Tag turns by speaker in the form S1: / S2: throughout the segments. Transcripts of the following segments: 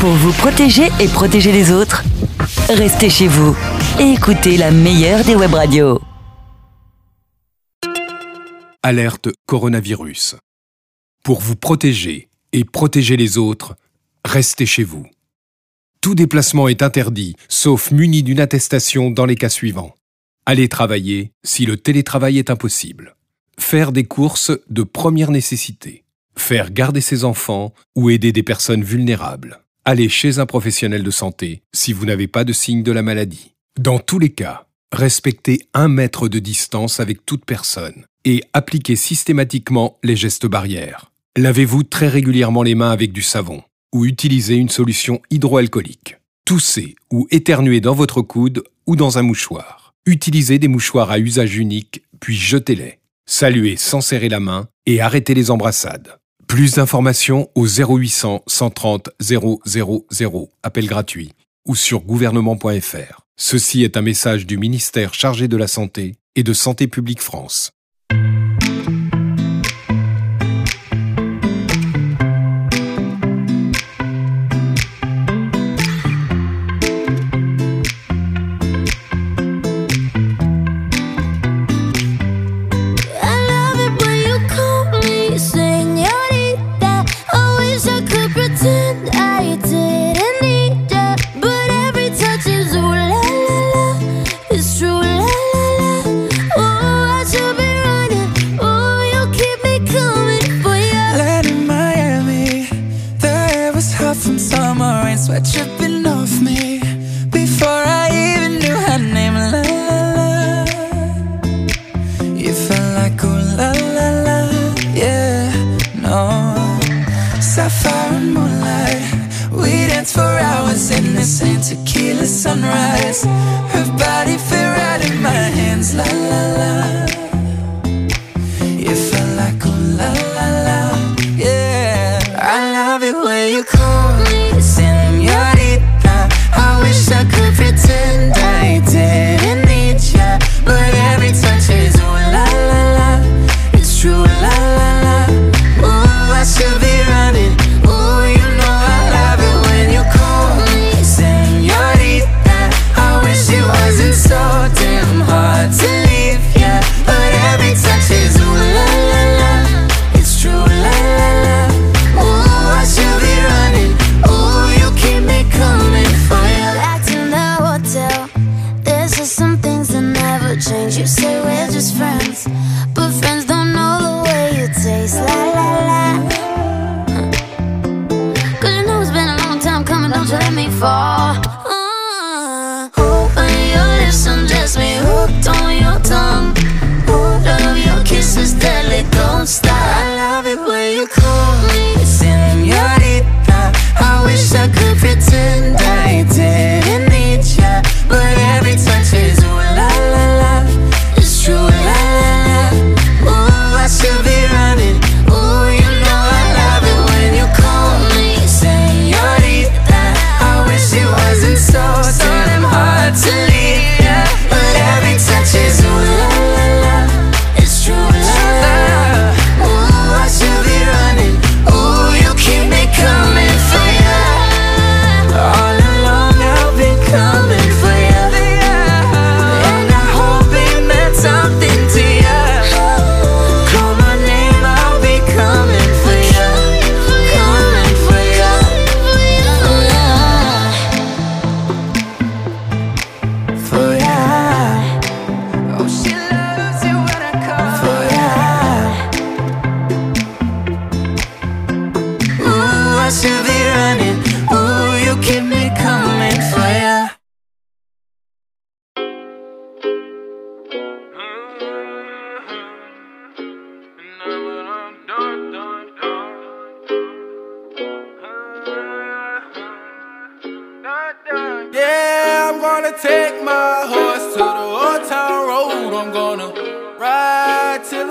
S1: Pour vous protéger et protéger les autres, restez chez vous et écoutez la meilleure des web radios.
S2: Alerte coronavirus. Pour vous protéger et protéger les autres, restez chez vous. Tout déplacement est interdit, sauf muni d'une attestation dans les cas suivants. Aller travailler si le télétravail est impossible. Faire des courses de première nécessité. Faire garder ses enfants ou aider des personnes vulnérables. Aller chez un professionnel de santé si vous n'avez pas de signe de la maladie. Dans tous les cas, respectez un mètre de distance avec toute personne et appliquez systématiquement les gestes barrières. Lavez-vous très régulièrement les mains avec du savon ou utilisez une solution hydroalcoolique. Toussez ou éternuez dans votre coude ou dans un mouchoir. Utilisez des mouchoirs à usage unique, puis jetez-les. Saluez sans serrer la main et arrêtez les embrassades. Plus d'informations au 0800 130 000, appel gratuit, ou sur gouvernement.fr. Ceci est un message du ministère chargé de la Santé et de Santé publique France.
S3: In same tequila sunrise. Her body fit right in my hands, la la la.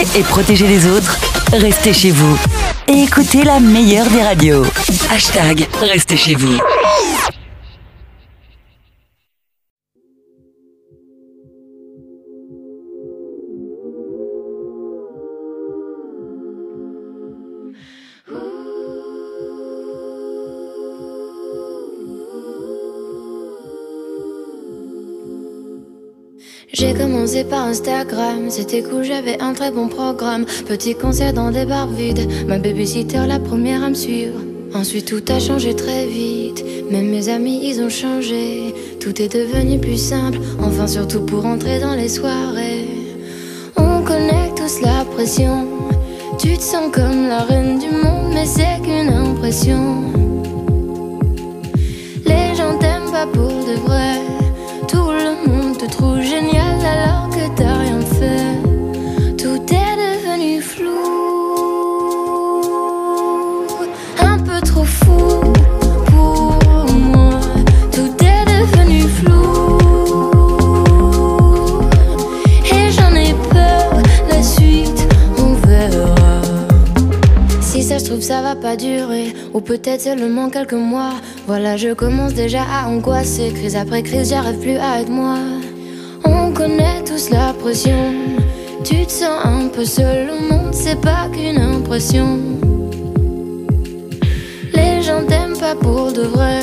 S4: Et protéger les autres, restez chez vous. Et écoutez la meilleure des radios. Hashtag Restez chez vous.
S5: J'ai commencé par Instagram, c'était cool, j'avais un très bon programme. Petit concert dans des bars vides, ma babysitter la première à me suivre. Ensuite tout a changé très vite, même mes amis ils ont changé. Tout est devenu plus simple, enfin surtout pour entrer dans les soirées. On connaît tous la pression, tu te sens comme la reine du monde, mais c'est qu'une impression. Les gens t'aiment pas pour de vrai. Te trouve génial alors que t'as rien fait. Tout est devenu flou, un peu trop fou pour moi. Tout est devenu flou et j'en ai peur. La suite, on verra. Si ça se trouve, ça va pas durer, ou peut-être seulement quelques mois. Voilà, je commence déjà à angoisser. Crise après crise, j'arrive plus à être moi. Pression. Tu te sens un peu seul, le monde, c'est pas qu'une impression. Les gens t'aiment pas pour de vrai.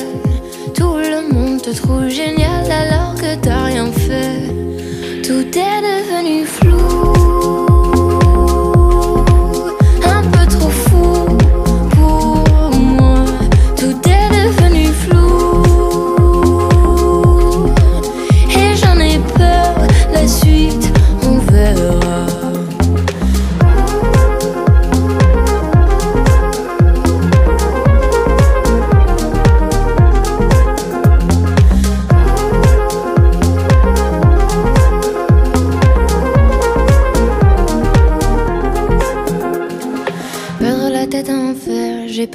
S5: Tout le monde te trouve génial alors que t'as rien fait. Tout est devenu flou.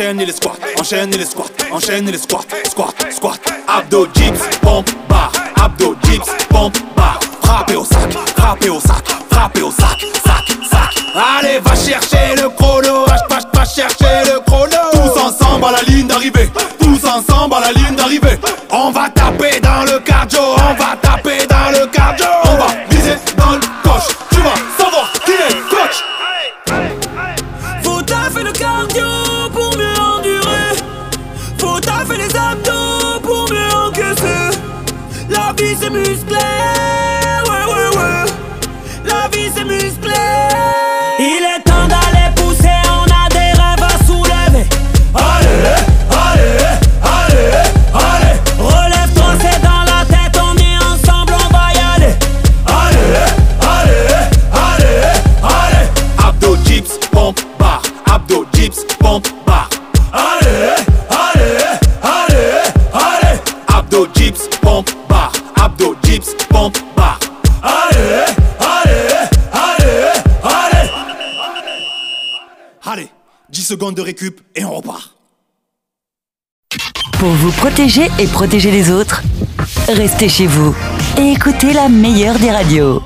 S6: enchaîne les squats, enchaîne les squats, enchaîne les squats, squat, squat,
S7: abdos,
S6: dips, de récup et on repart.
S8: Pour vous protéger et protéger les autres, restez chez vous et écoutez la meilleure des radios.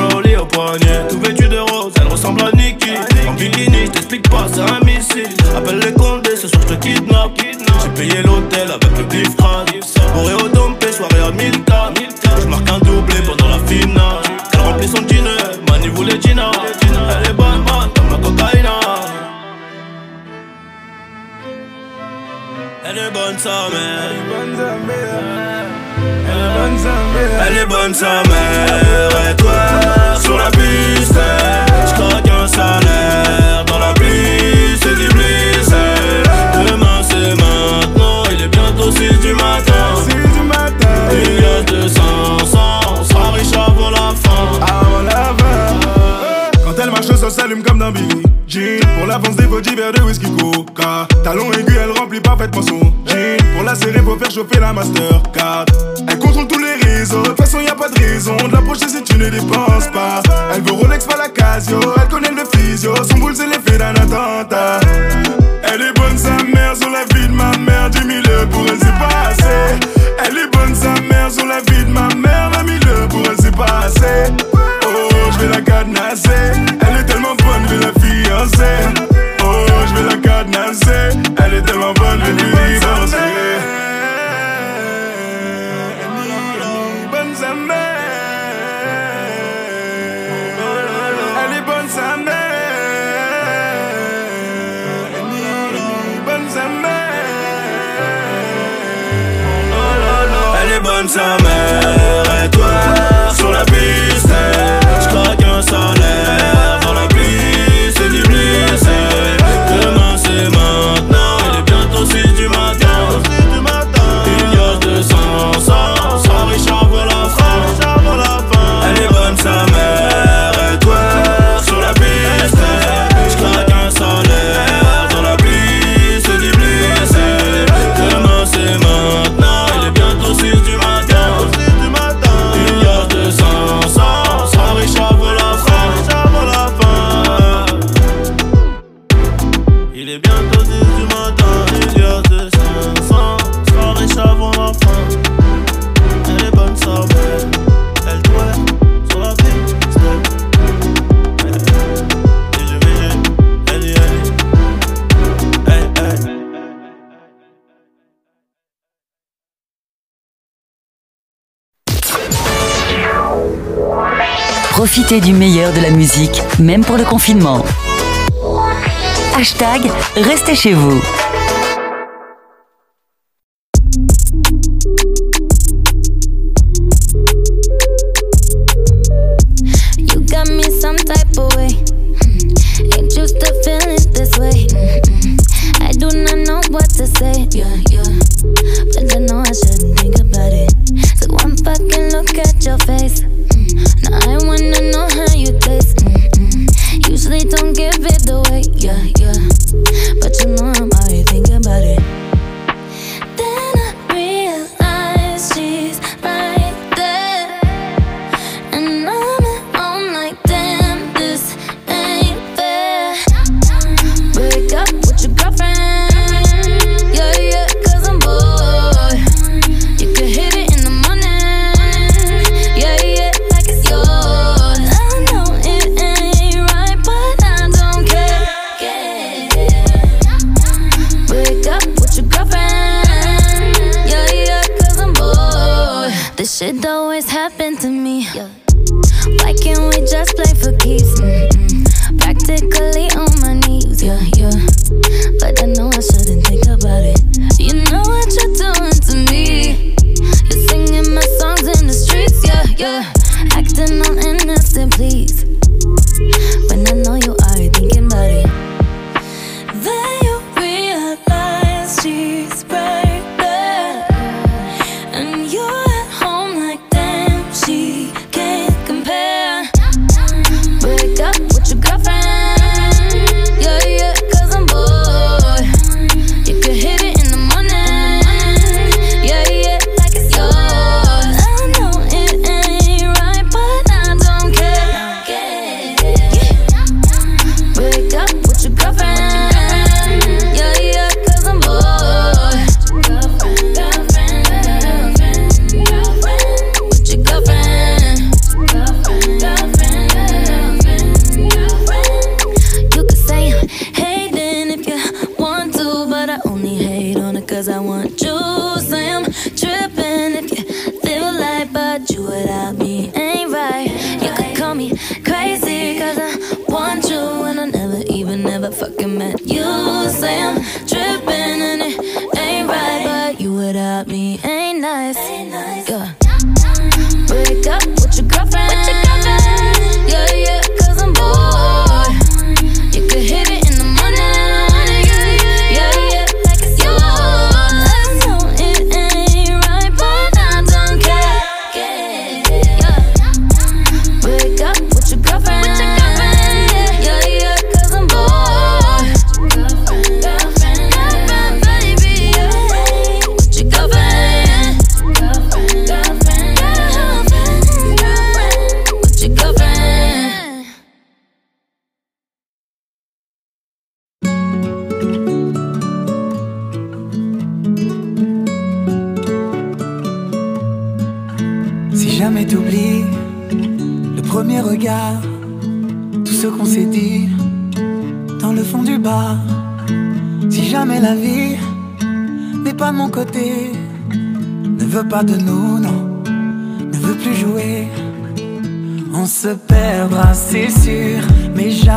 S9: Rollie au poignet. Tout vêtu de rose, elle ressemble à Nikki. En bikini, je t'explique pas, c'est un missile. Appelle les condés, ce soir je te kidnappe. J'ai payé l'hôtel avec le crade. Moré au dompé, soirée à 1000 k Je marque un doublé pendant la finale. Elle remplit son dîner, Mani voulait Gina. Elle est bonne, bonne comme la cocaïne. Elle est bonne sa mère. Elle est bonne sa mère. Et toi, sur la piste, je craque un salaire. Dans la pluie, c'est du bliss. Demain, c'est maintenant. Il est bientôt 6 du matin. Il y a 200, 100, on sera riche avant la fin.
S10: Quand elle marche, ça s'allume comme dans Billy Jean. Pour l'avance des body verres de whisky coca. Talon aigu, elle remplit parfaitement son jean. Pour la serrer, faut faire chauffer la Mastercard. Elle contrôle tous les réseaux. De toute façon, y a pas de raison de l'approcher si tu ne dépenses pas. Elle veut Rolex, pas la Casio. Elle connaît le physio. Son boule, c'est l'effet d'un attentat. Elle est bonne, sa mère, sur la vie de ma mère. 10 000 pour elle, c'est pas. Elle est bonne, sa mère, sur la vie de ma mère. 20 000 pour elle, c'est pas. Oh, je vais la cadenasser. Oh, je vais la cadenasser. Elle est tellement bonne, je vais lui mère. Elle est bonne sa mère.
S1: Du meilleur de la musique, même pour le confinement. Hashtag Restez chez vous.
S11: You got me some type of way. Hmm. Ain't used to feeling this way. Mm-mm. I do not know what to say. Yeah, yeah. But I know I shouldn't think about it. So one fucking look at your face. Mm-mm. Don't give it away. Yeah, yeah.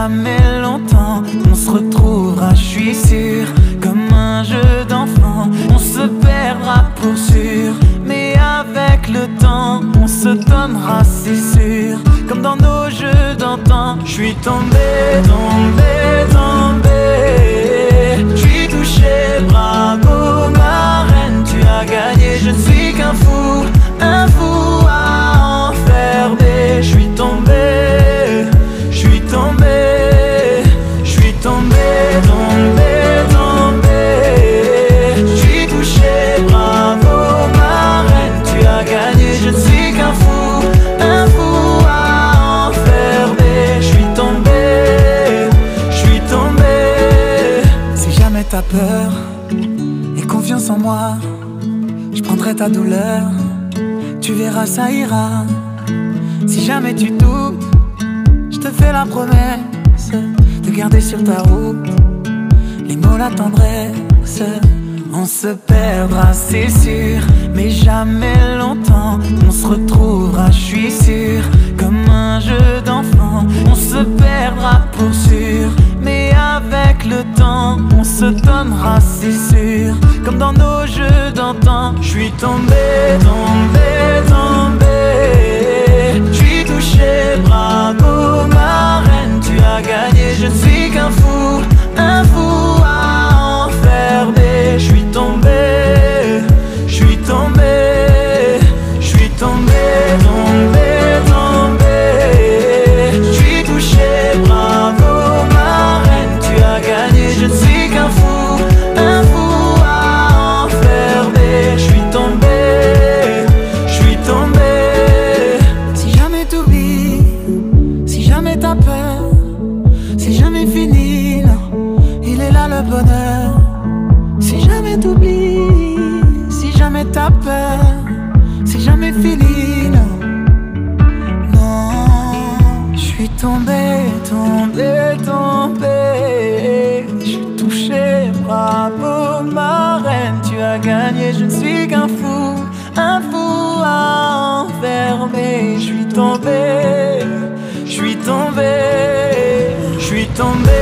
S12: Jamais longtemps. On se retrouvera, je suis sûr, comme un jeu d'enfant. On se perdra pour sûr, mais avec le temps, on se donnera, c'est sûr, comme dans nos jeux d'antan. Je suis tombé, tombé, tombé. Je suis touché, bravo, ma reine, tu as gagné. Je ne suis qu'un fou, et confiance en moi, je prendrai ta douleur. Tu verras, ça ira. Si jamais tu doutes, je te fais la promesse de garder sur ta route les mots, la tendresse. On se perdra, c'est sûr, mais jamais longtemps. On se retrouvera, je suis sûr, comme un jeu d'enfant. On se perdra pour sûr, avec le temps, on se donnera, c'est sûr, comme dans nos jeux d'antan. Je suis tombé, tombé, tombé. Je suis touché, bravo, ma reine, tu as gagné. Je ne suis qu'un fou, tombé, tombé, tombé. Je suis touché, bravo, ma reine, tu as gagné. Je ne suis qu'un fou, un fou à enfermer. Je suis tombé, je suis tombé, je suis tombé,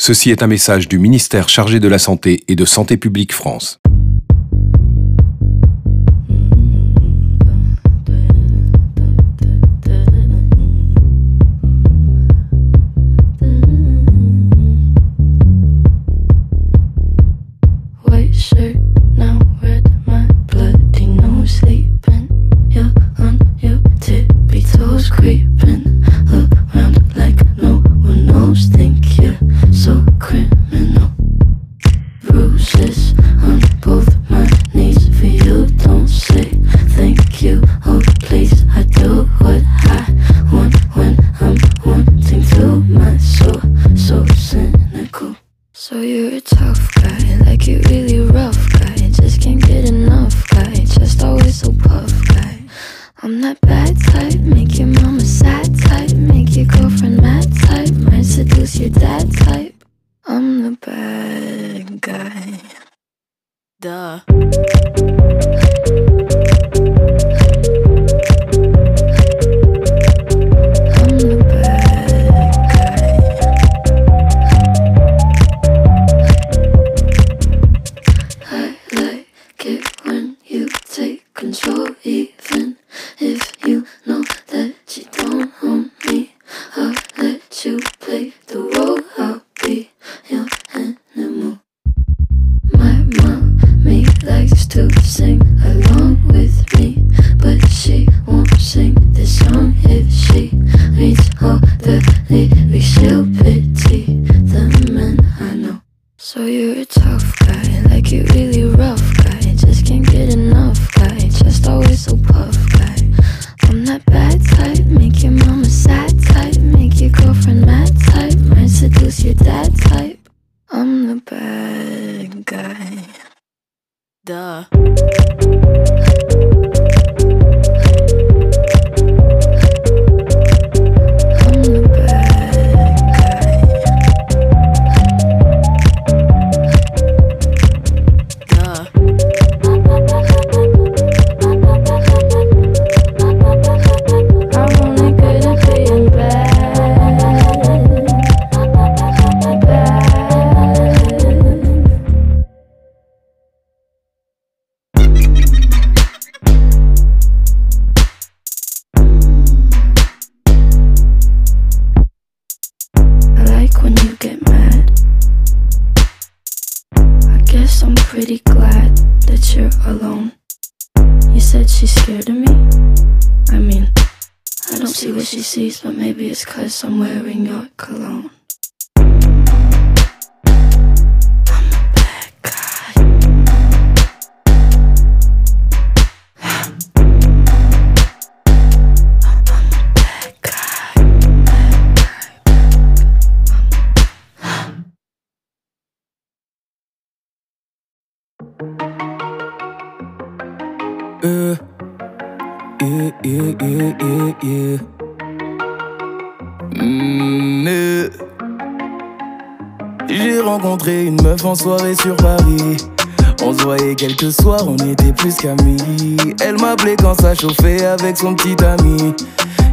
S13: Ceci est un message du ministère chargé de la Santé et de Santé publique France.
S5: Sees, but maybe it's cause I'm wearing your cologne.
S14: Yeah, yeah, yeah, yeah, J'ai rencontré une meuf en soirée sur Paris. On se voyait quelques soirs, on était plus qu'amis. Elle m'appelait quand ça chauffait avec son petit ami.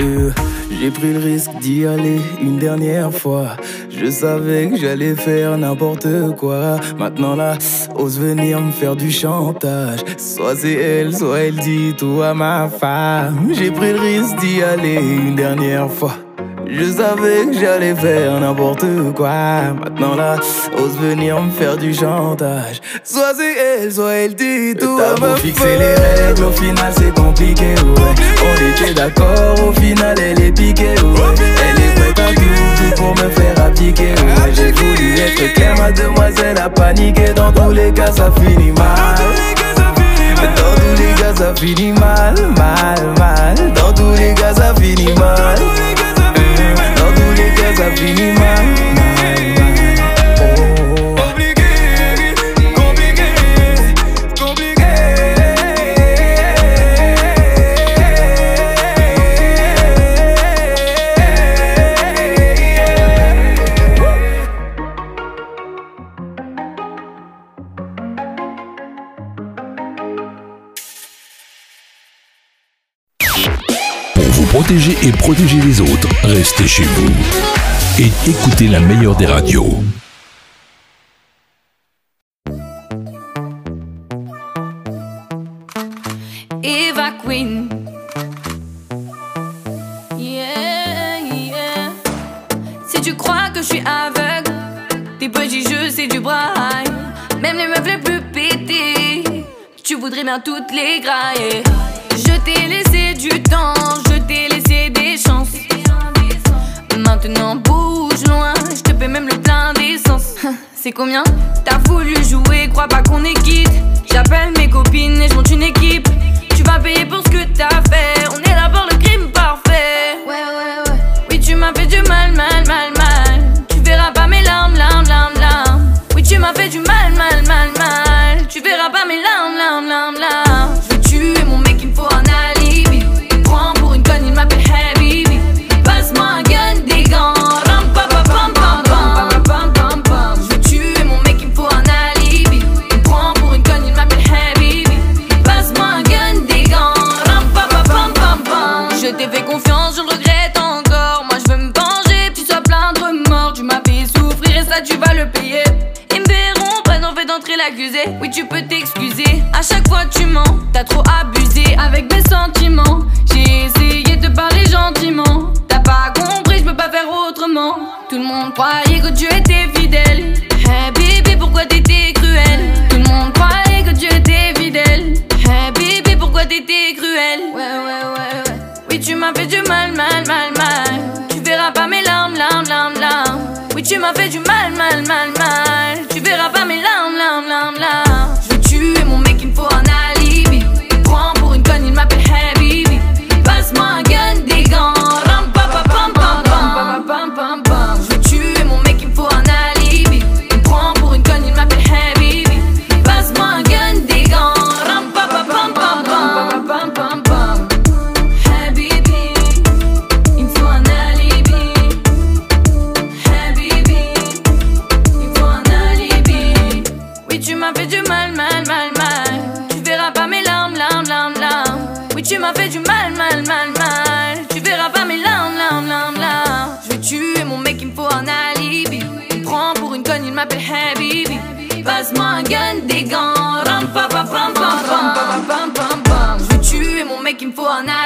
S14: Euh, J'ai pris le risque d'y aller une dernière fois. Je savais que j'allais faire n'importe quoi. Maintenant là, ose venir me faire du chantage. Soit c'est elle, soit elle dit tout ma femme. J'ai pris le risque d'y aller une dernière fois. Je savais que j'allais faire n'importe quoi. Maintenant là, ose venir me faire du chantage. Soit c'est elle, soit elle dit tout à ma fixer les règles, au final c'est compliqué, ouais. On était d'accord, au final elle est piquée, ouais. Elle est prête à tout, tout pour me faire appliquer, ouais. J'ai voulu être clair, ma demoiselle a paniqué. Dans tous les cas, ça finit mal. Dans tous les cas, ça finit mal, mal, mal. Dans tous les cas, ça finit mal. Dans tous les cas, ça
S15: protéger et protéger les autres, restez chez vous. Et écoutez la meilleure des radios.
S16: Eva Queen. Yeah, yeah. Si tu crois que je suis aveugle, tes petits jeux c'est du braille. Même les meufs les plus pétées, tu voudrais bien toutes les grailler. Je t'ai laissé du temps, Maintenant bouge loin, je te paie même le plein d'essence. C'est combien T'as voulu jouer, crois pas qu'on est quitte. J'appelle mes copines et je monte une équipe. Tu vas payer pour ce que t'as fait. On est là pour le crime parfait. Ouais, ouais, ouais. Oui, tu m'as fait du mal, mal, mal, mal. Tu verras pas mes larmes, larmes, larmes, larmes. Oui, tu m'as fait du mal, Oui, tu peux t'excuser. À chaque fois, tu mens. T'as trop abusé avec mes sentiments. J'ai essayé de parler gentiment. T'as pas compris, je peux pas faire autrement. Tout le monde croyait que tu étais fidèle. Hey bébé, pourquoi t'étais cruel? Tout le monde croyait que tu étais fidèle. Hey bébé, pourquoi t'étais cruel? Ouais, ouais, ouais, ouais. Oui, tu m'as fait du mal, mal, mal, mal. Tu verras pas mes larmes, larmes, larmes, larmes. Oui, tu m'as fait du mal, mal, mal, mal. Habibi. Passe-moi un gun, des gants. Ram, pa, pa, pam, pam, pam, pam, pam, pam, pam. Je vais tuer mon mec. il me faut un alibi.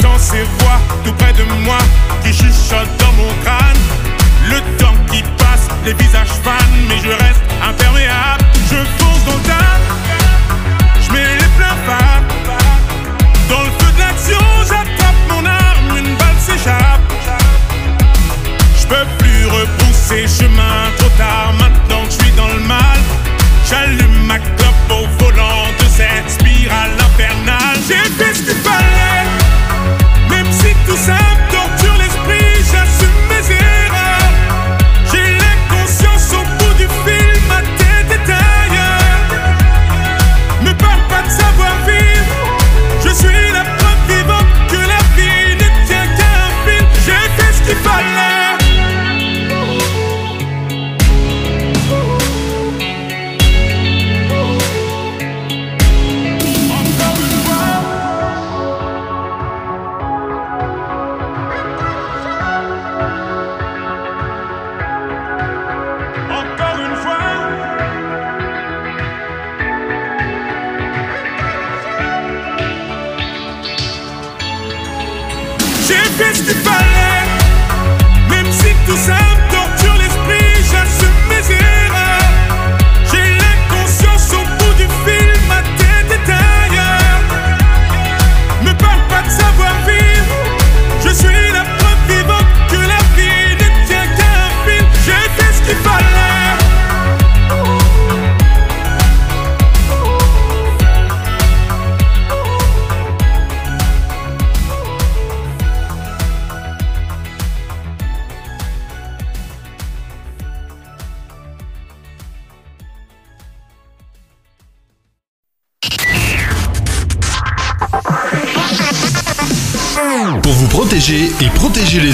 S17: J'entends ces voix tout près de moi qui chuchotent dans mon crâne. Le temps qui passe, les visages fans, mais je reste imperméable. Je fonce dans le tas, je mets les pleins phares. Dans le feu de l'action, j'attrape mon arme, une balle s'échappe. Je peux plus repousser chemin trop tard maintenant que je suis dans le mal. J'allume ma clope au volant de cette spirale infernale. J'ai fait ce qu'il fallait, tout ça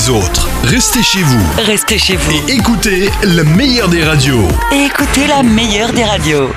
S6: les autres, restez chez vous.
S1: Restez chez vous.
S6: Et écoutez le meilleur des radios.
S1: Et écoutez la meilleure des radios.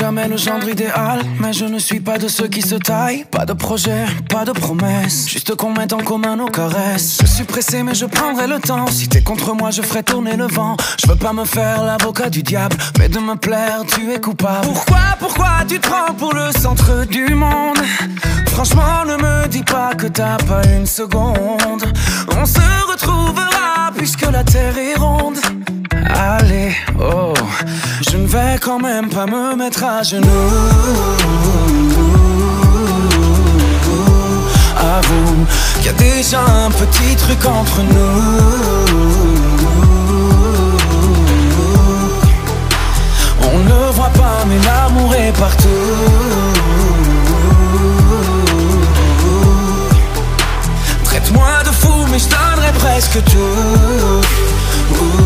S18: Jamais le gendre idéal, mais je ne suis pas de ceux qui se taillent. Pas de projet, pas de promesse, juste qu'on mette en commun nos caresses. Je suis pressé, mais je prendrai le temps. Si t'es contre moi, je ferai tourner le vent. Je veux pas me faire l'avocat du diable, mais de me plaire, tu es coupable. Pourquoi, pourquoi tu te prends pour le centre du monde? Franchement, ne me dis pas que t'as pas une seconde. On se retrouvera terre est ronde. Allez, oh, je ne vais quand même pas me mettre à genoux. Avoue qu'il y a déjà un petit truc entre nous. On ne voit pas, mais l'amour est partout. Traite-moi de fou, mais je donnerai presque tout.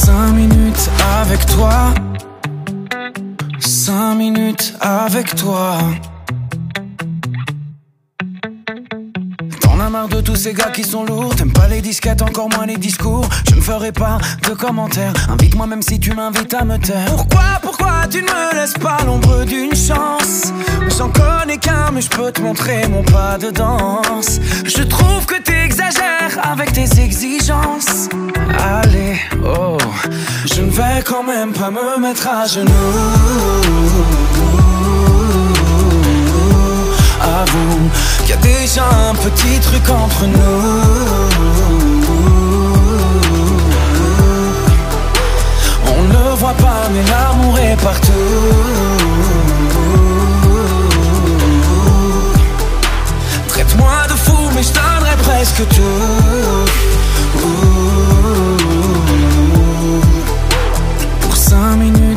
S18: Pour cinq minutes avec toi. Cinq minutes avec toi. T'en as marre de tous ces gars qui sont lourds. T'aimes pas les disquettes, encore moins les discours. Je ne ferai pas de commentaires. Invite-moi même si tu m'invites à me taire. Pourquoi, pourquoi tu ne me laisses pas l'ombre d'une chance? J'en connais qu'un, mais je peux te montrer mon pas de danse. Je trouve que t'exagères quand même pas me mettre à genoux. Avoue qu'il y a déjà un petit truc entre nous. On ne voit pas, mais l'amour est partout. Traite-moi de fou, mais je presque tout.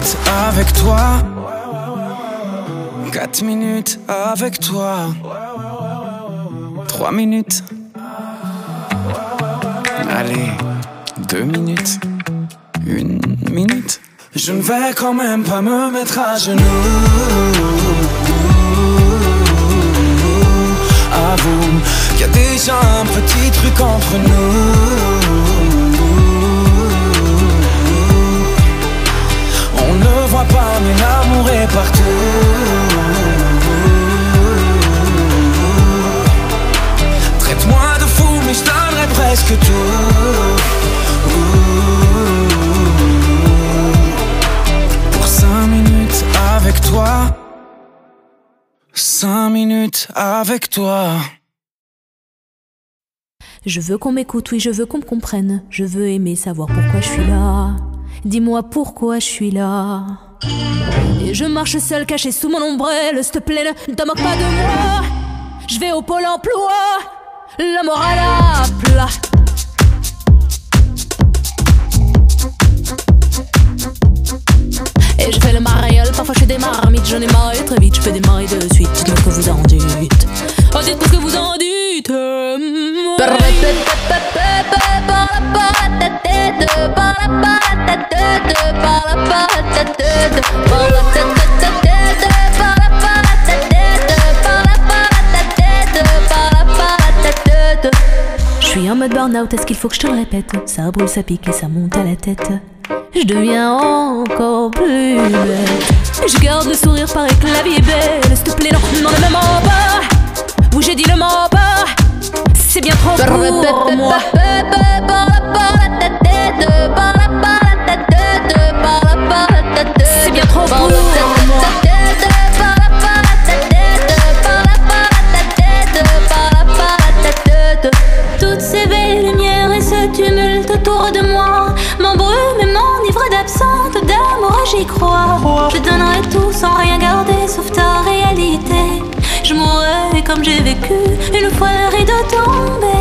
S18: Minutes avec toi. 4 minutes avec toi. 3 minutes. Allez, 2 minutes. Une minute. Je ne vais quand même pas me mettre à genoux. Avoue qu'il y a déjà un petit truc entre nous. Pas, mais l'amour est partout. Traite-moi de fou, mais je donnerai presque tout. Pour cinq minutes avec toi. Cinq minutes avec toi.
S11: Je veux qu'on m'écoute, oui, je veux qu'on me comprenne. Je veux aimer savoir pourquoi je suis là. Dis-moi pourquoi je suis là. Et je marche seul, caché sous mon ombrelle. S'il te plaît, ne te moque pas de moi. Je vais au pôle emploi. La morale à plat. Et je fais le mariole, parfois je des marmites, j'en ai marre très vite, je des maris de suite, dites-moi ce que vous en dites. Oh, dites-moi ce que vous en dites. Burn-out, est-ce qu'il faut que je te le répète? Ça brûle, ça pique et ça monte à la tête. Je deviens encore plus bête. Je garde le sourire, paraît que belle. S'il te plaît, non, non, ne me mens pas. J'ai dit le mens. C'est bien trop pour moi. C'est bien trop pour moi. Toutes ces belles lumières et ce tumulte autour de moi m'embrument et m'enivrent d'absente d'amour, j'y crois. Je donnerai tout sans rien garder sauf ta réalité. Comme j'ai vécu une fois le rideau tombé.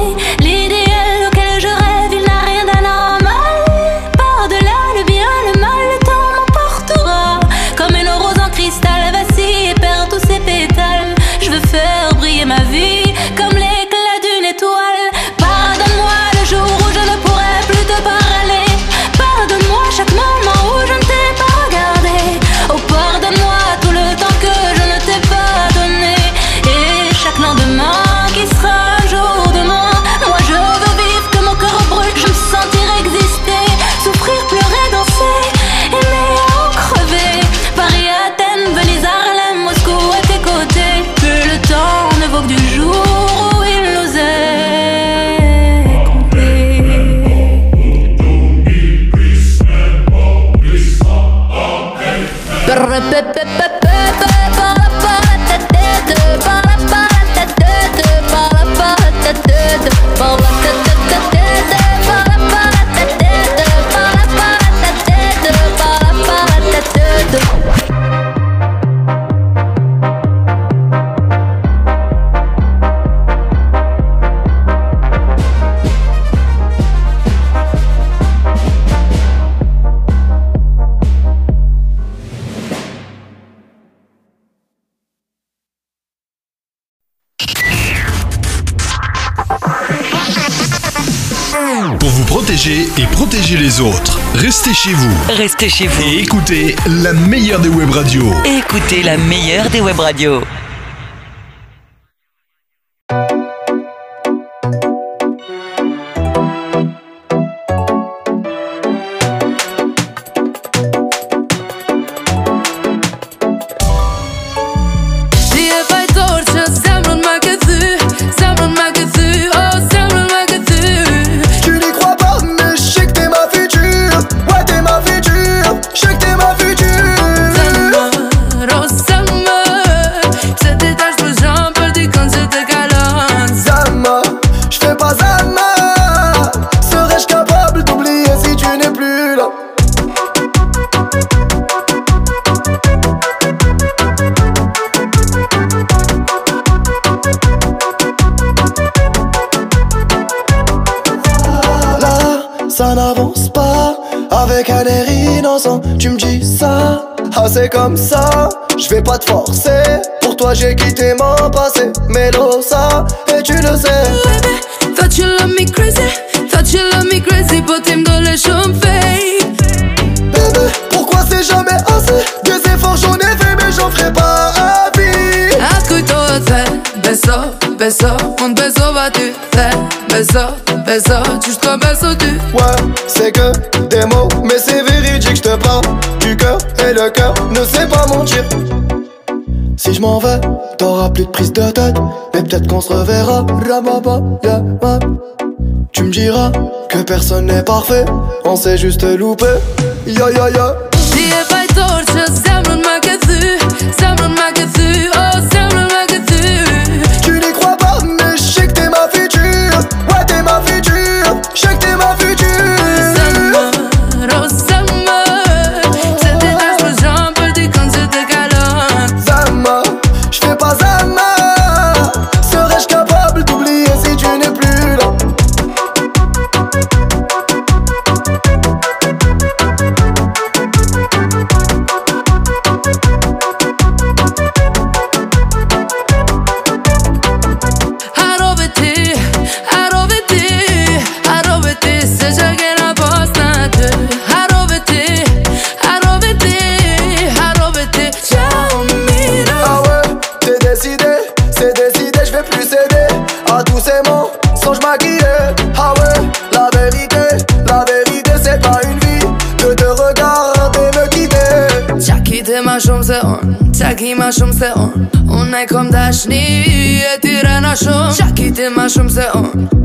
S11: et
S6: protéger les autres. Restez chez vous.
S19: Restez chez vous.
S6: Et écoutez la meilleure des web radios.
S19: Écoutez la meilleure des web radios.
S20: T'auras plus de prise de tête, mais peut-être qu'on se reverra. Tu me diras que personne n'est parfait, on s'est juste loupé.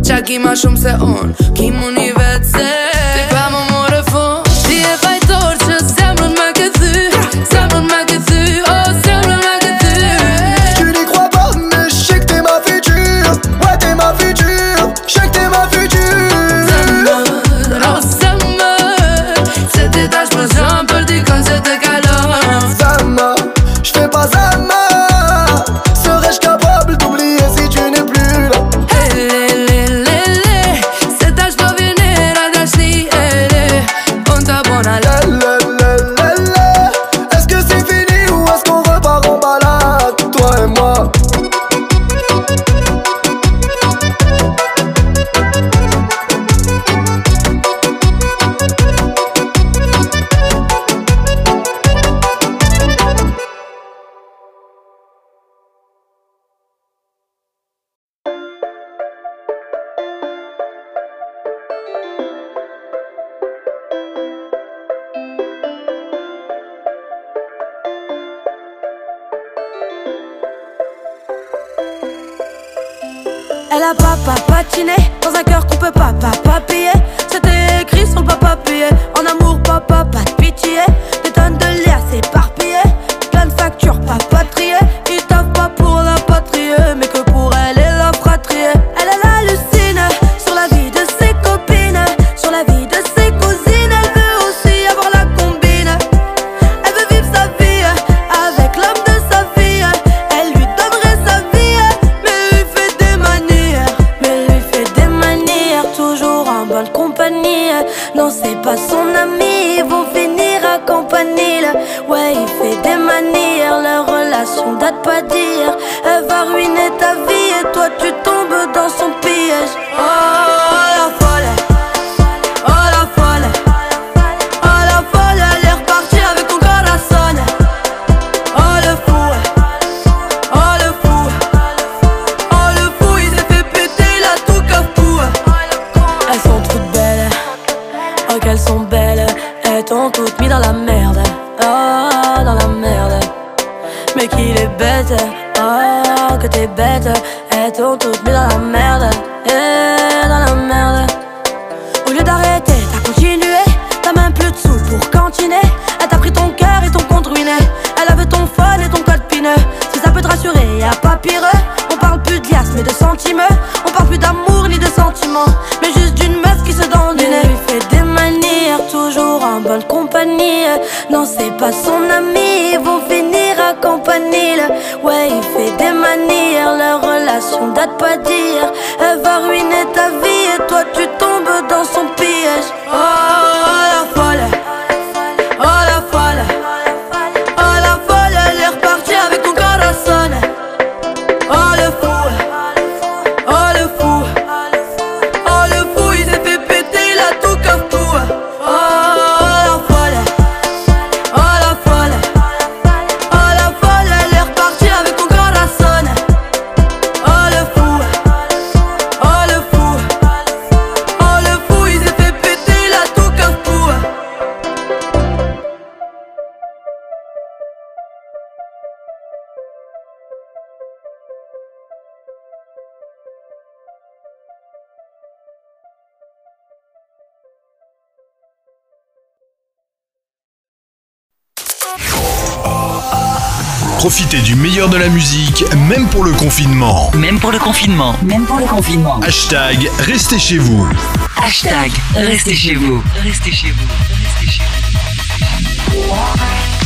S20: Qa ki ma
S21: shumë se on. Ki mu
S22: Elle a papa patiné dans un cœur qu'on peut pas papa payer. C'était écrit sur le papa payer. En amour, papa, pas de pitié. Des tonnes de l'air, c'est pas.
S6: Profitez du meilleur de la musique, même pour le confinement.
S12: Même pour le confinement. Même pour le confinement.
S6: Hashtag Restez chez vous.
S12: Hashtag Restez chez vous. Restez chez vous. Restez chez vous. Restez chez vous.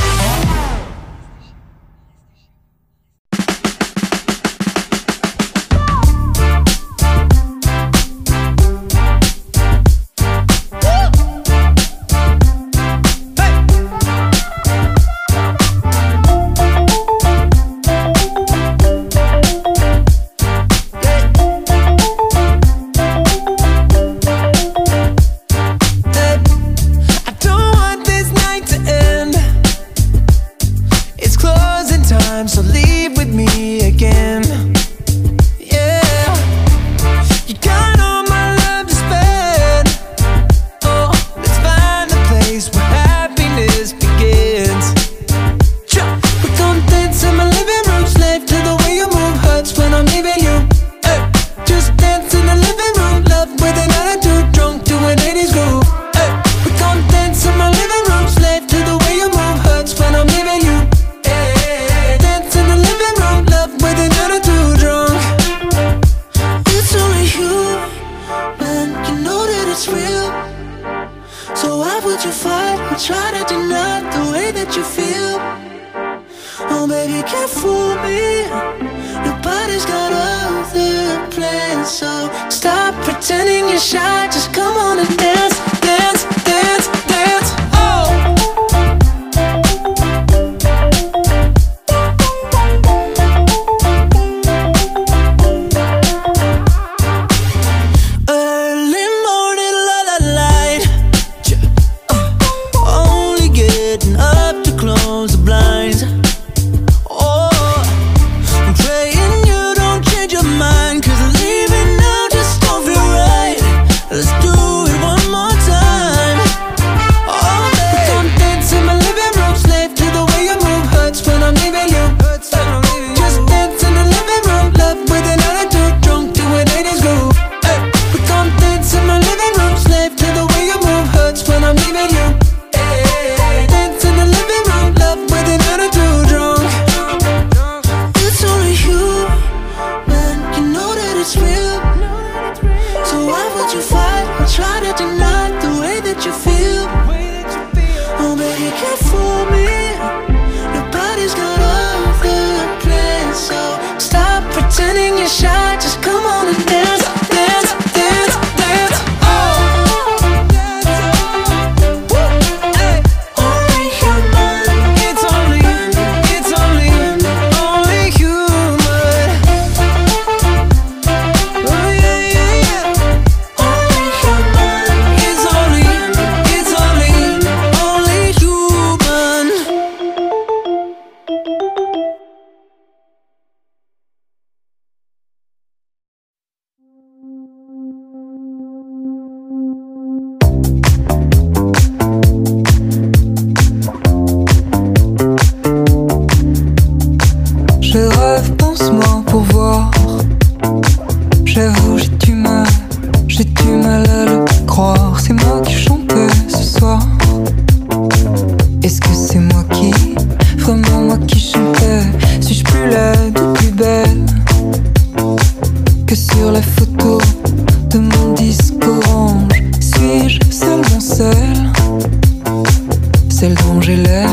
S12: celle dont j'ai l'air.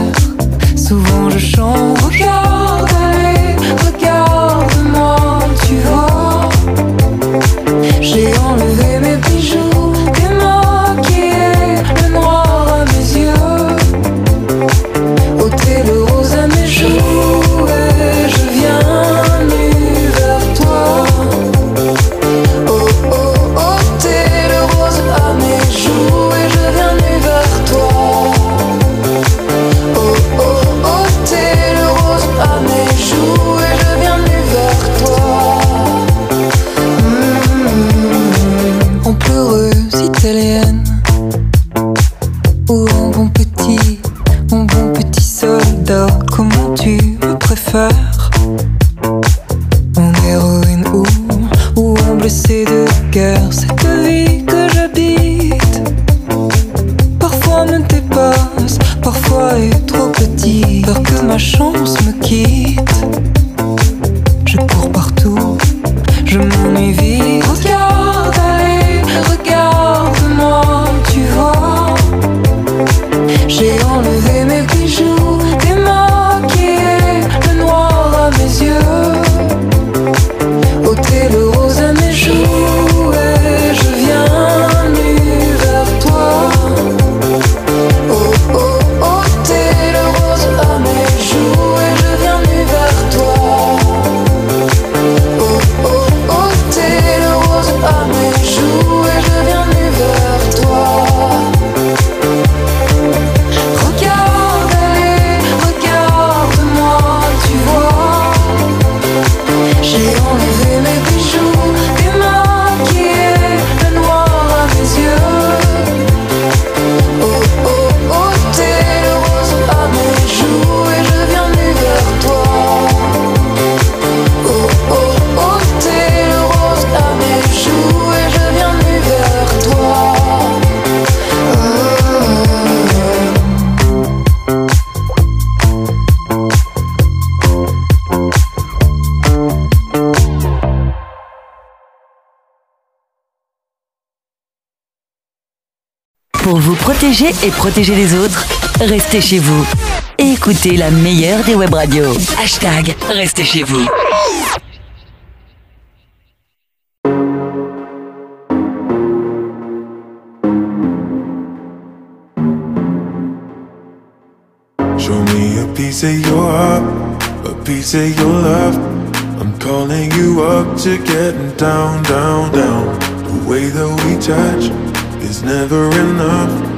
S12: Souvent je
S4: change. protéger et protéger les autres, restez chez vous. Et écoutez la meilleure des web radios. Hashtag Restez chez vous.
S23: Show me a piece of your heart, a piece of your love. I'm calling you up to getting down, down, down. The way that we touch is never enough.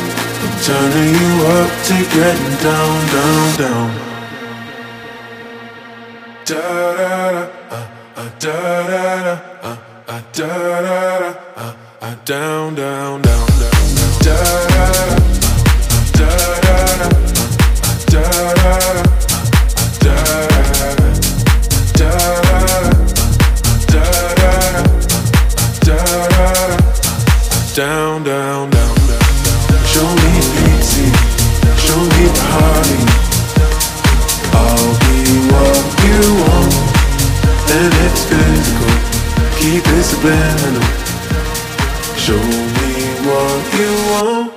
S23: turning you up to getting down, down, down. Da da da, uh, uh, da da da, uh, uh, da da da, uh, uh, down, down, down, down, down. Da da da, da da da, da da da,
S8: da da da, da da da, da da da, down, down, down. Me party. I'll be what you want, and it's physical. Keep it subliminal. Show me what you want.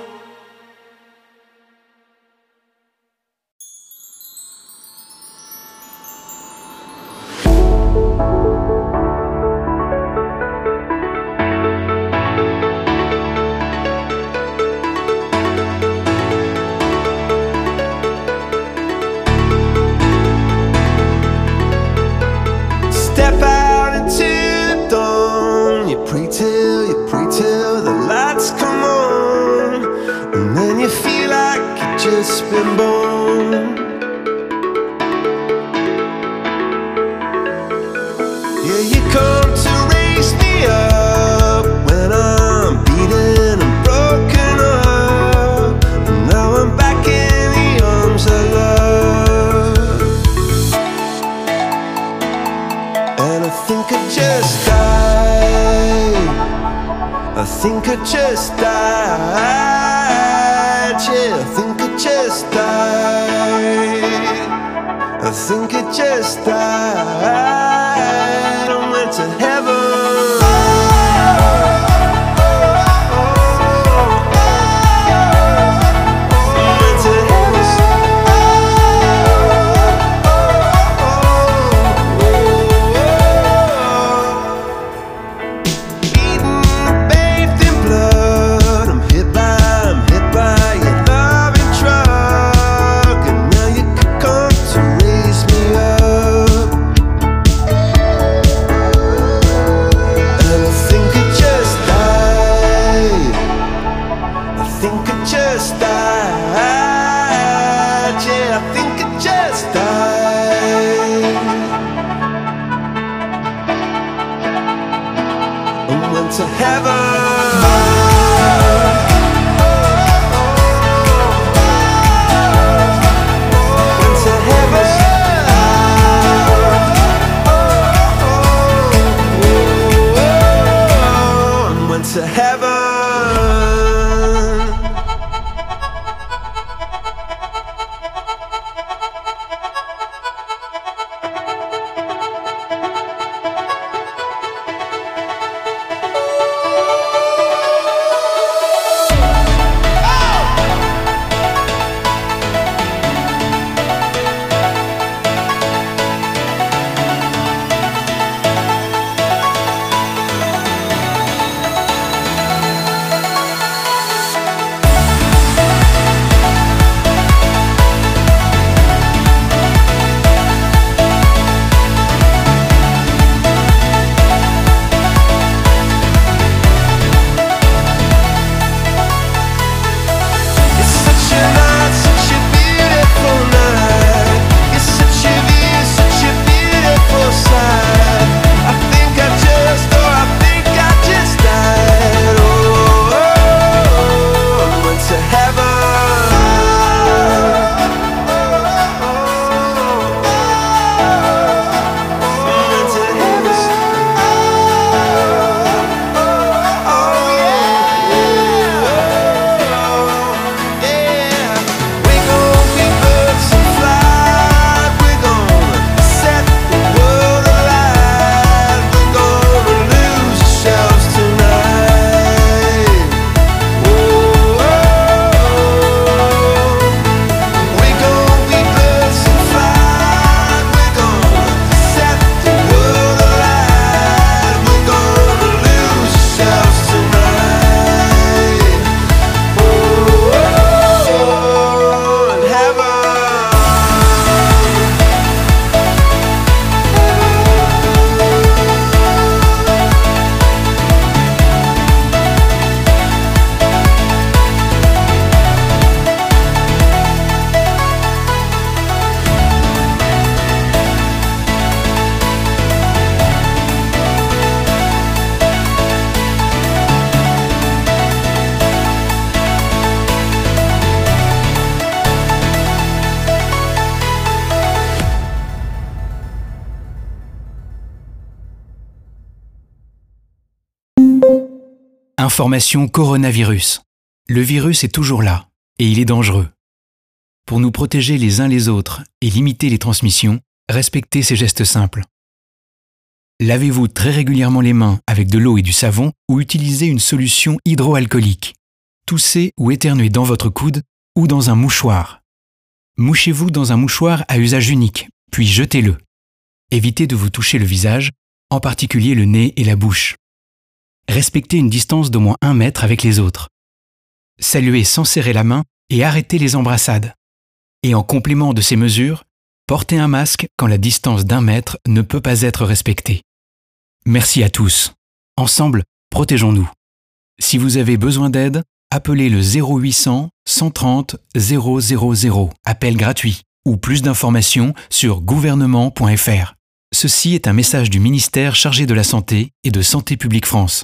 S18: Information coronavirus. Le virus est toujours là et il est dangereux. Pour nous protéger les uns les autres et limiter les transmissions, respectez ces gestes simples. Lavez-vous très régulièrement les mains avec de l'eau et du savon ou utilisez une solution hydroalcoolique. Toussez ou éternuez dans votre coude ou dans un mouchoir. Mouchez-vous dans un mouchoir à usage unique, puis jetez-le. Évitez de vous toucher le visage, en particulier le nez et la bouche. Respectez une distance d'au moins un mètre avec les autres. Saluez sans serrer la main et arrêtez les embrassades. Et en complément de ces mesures, portez un masque quand la distance d'un mètre ne peut pas être respectée. Merci à tous. Ensemble, protégeons-nous. Si vous avez besoin d'aide, appelez le 0800 130 000, appel gratuit, ou plus d'informations sur gouvernement.fr. Ceci est un message du ministère chargé de la Santé et de Santé publique France.